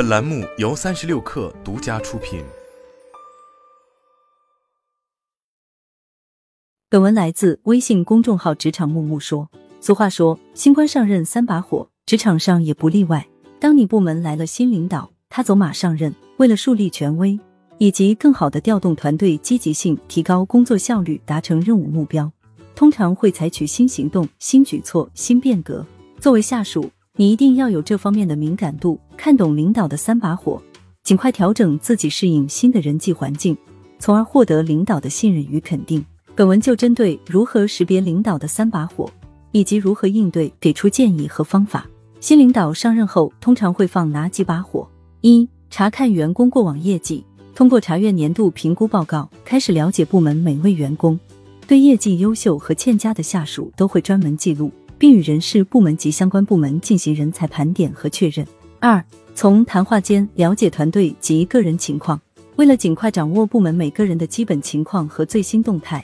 本栏目由三十六氪独家出品。本文来自微信公众号“职场木木说”。俗话说，新官上任三把火，职场上也不例外。当你部门来了新领导，他走马上任，为了树立权威，以及更好的调动团队积极性，提高工作效率，达成任务目标，通常会采取新行动、新举措、新变革。作为下属，你一定要有这方面的敏感度，看懂领导的三把火，尽快调整自己，适应新的人际环境，从而获得领导的信任与肯定。本文就针对如何识别领导的三把火，以及如何应对，给出建议和方法。新领导上任后，通常会放哪几把火？一、查看员工过往业绩，通过查阅年度评估报告，开始了解部门每位员工。对业绩优秀和欠佳的下属，都会专门记录。并与人事部门及相关部门进行人才盘点和确认。二、从谈话间了解团队及个人情况。为了尽快掌握部门每个人的基本情况和最新动态，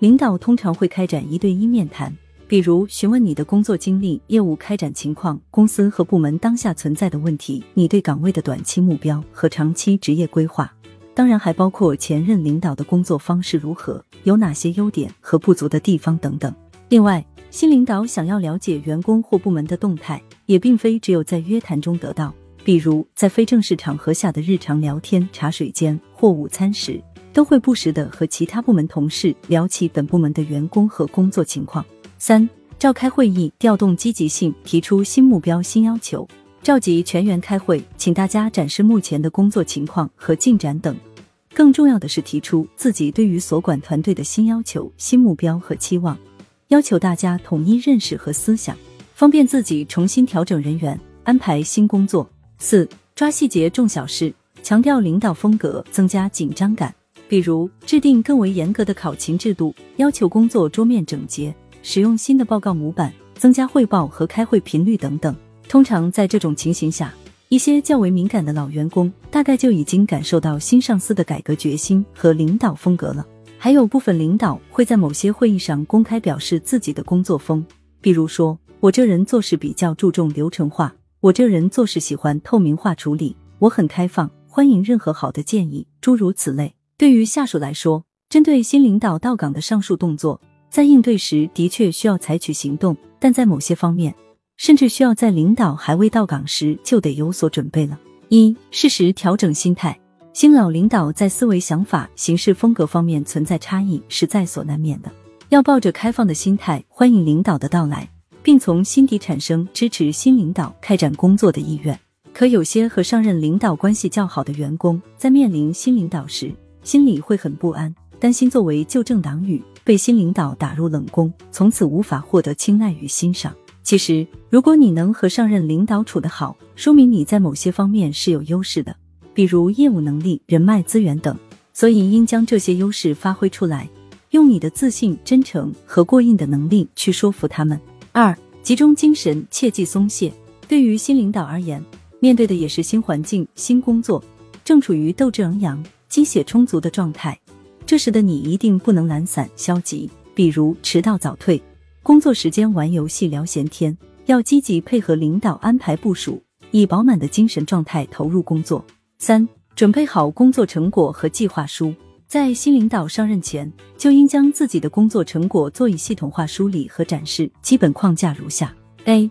领导通常会开展一对一面谈，比如询问你的工作经历、业务开展情况、公司和部门当下存在的问题、你对岗位的短期目标和长期职业规划。当然，还包括前任领导的工作方式如何，有哪些优点和不足的地方等等。另外，新领导想要了解员工或部门的动态，也并非只有在约谈中得到。比如，在非正式场合下的日常聊天、茶水间或午餐时，都会不时的和其他部门同事聊起本部门的员工和工作情况。三、召开会议，调动积极性，提出新目标、新要求，召集全员开会，请大家展示目前的工作情况和进展等。更重要的是，提出自己对于所管团队的新要求、新目标和期望。要求大家统一认识和思想，方便自己重新调整人员，安排新工作。四、抓细节重小事，强调领导风格，增加紧张感。比如制定更为严格的考勤制度，要求工作桌面整洁，使用新的报告模板，增加汇报和开会频率等等。通常在这种情形下，一些较为敏感的老员工大概就已经感受到新上司的改革决心和领导风格了。还有部分领导会在某些会议上公开表示自己的工作风，比如说我这人做事比较注重流程化，我这人做事喜欢透明化处理，我很开放，欢迎任何好的建议，诸如此类。对于下属来说，针对新领导到岗的上述动作，在应对时的确需要采取行动，但在某些方面，甚至需要在领导还未到岗时就得有所准备了。一、适时调整心态。新老领导在思维、想法、行事风格方面存在差异，是在所难免的。要抱着开放的心态，欢迎领导的到来，并从心底产生支持新领导开展工作的意愿。可有些和上任领导关系较好的员工，在面临新领导时，心里会很不安，担心作为旧政党羽被新领导打入冷宫，从此无法获得青睐与欣赏。其实，如果你能和上任领导处得好，说明你在某些方面是有优势的。比如业务能力、人脉资源等，所以应将这些优势发挥出来，用你的自信、真诚和过硬的能力去说服他们。二、集中精神，切忌松懈。对于新领导而言，面对的也是新环境、新工作，正处于斗志昂扬、鸡血充足的状态。这时的你一定不能懒散消极，比如迟到早退，工作时间玩游戏聊闲天，要积极配合领导安排部署，以饱满的精神状态投入工作。三、准备好工作成果和计划书，在新领导上任前，就应将自己的工作成果做以系统化梳理和展示。基本框架如下：A.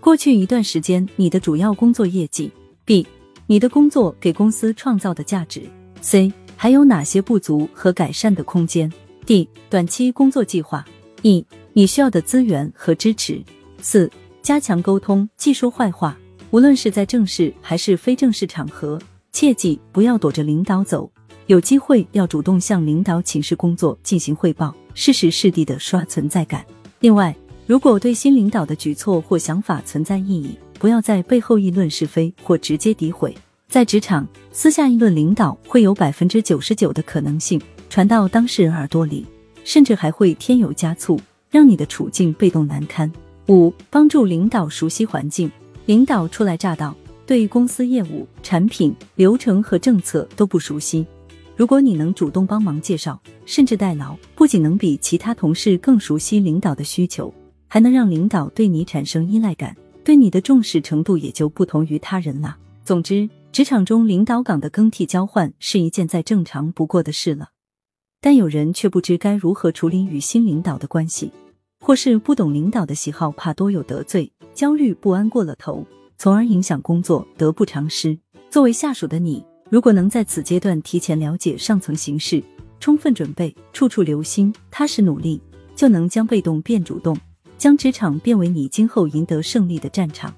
过去一段时间你的主要工作业绩；B. 你的工作给公司创造的价值；C. 还有哪些不足和改善的空间；D. 短期工作计划；E. 你需要的资源和支持。四、加强沟通，既说坏话，无论是在正式还是非正式场合。切记不要躲着领导走，有机会要主动向领导请示工作进行汇报，适时适地的刷存在感。另外，如果对新领导的举措或想法存在异议，不要在背后议论是非或直接诋毁。在职场，私下议论领导会有百分之九十九的可能性传到当事人耳朵里，甚至还会添油加醋，让你的处境被动难堪。五、帮助领导熟悉环境，领导初来乍到。对公司业务、产品、流程和政策都不熟悉，如果你能主动帮忙介绍，甚至代劳，不仅能比其他同事更熟悉领导的需求，还能让领导对你产生依赖感，对你的重视程度也就不同于他人了。总之，职场中领导岗的更替交换是一件再正常不过的事了，但有人却不知该如何处理与新领导的关系，或是不懂领导的喜好，怕多有得罪，焦虑不安过了头，从而影响工作，得不偿失。作为下属的你，如果能在此阶段提前了解上层形势，充分准备，处处留心，踏实努力，就能将被动变主动，将职场变为你今后赢得胜利的战场。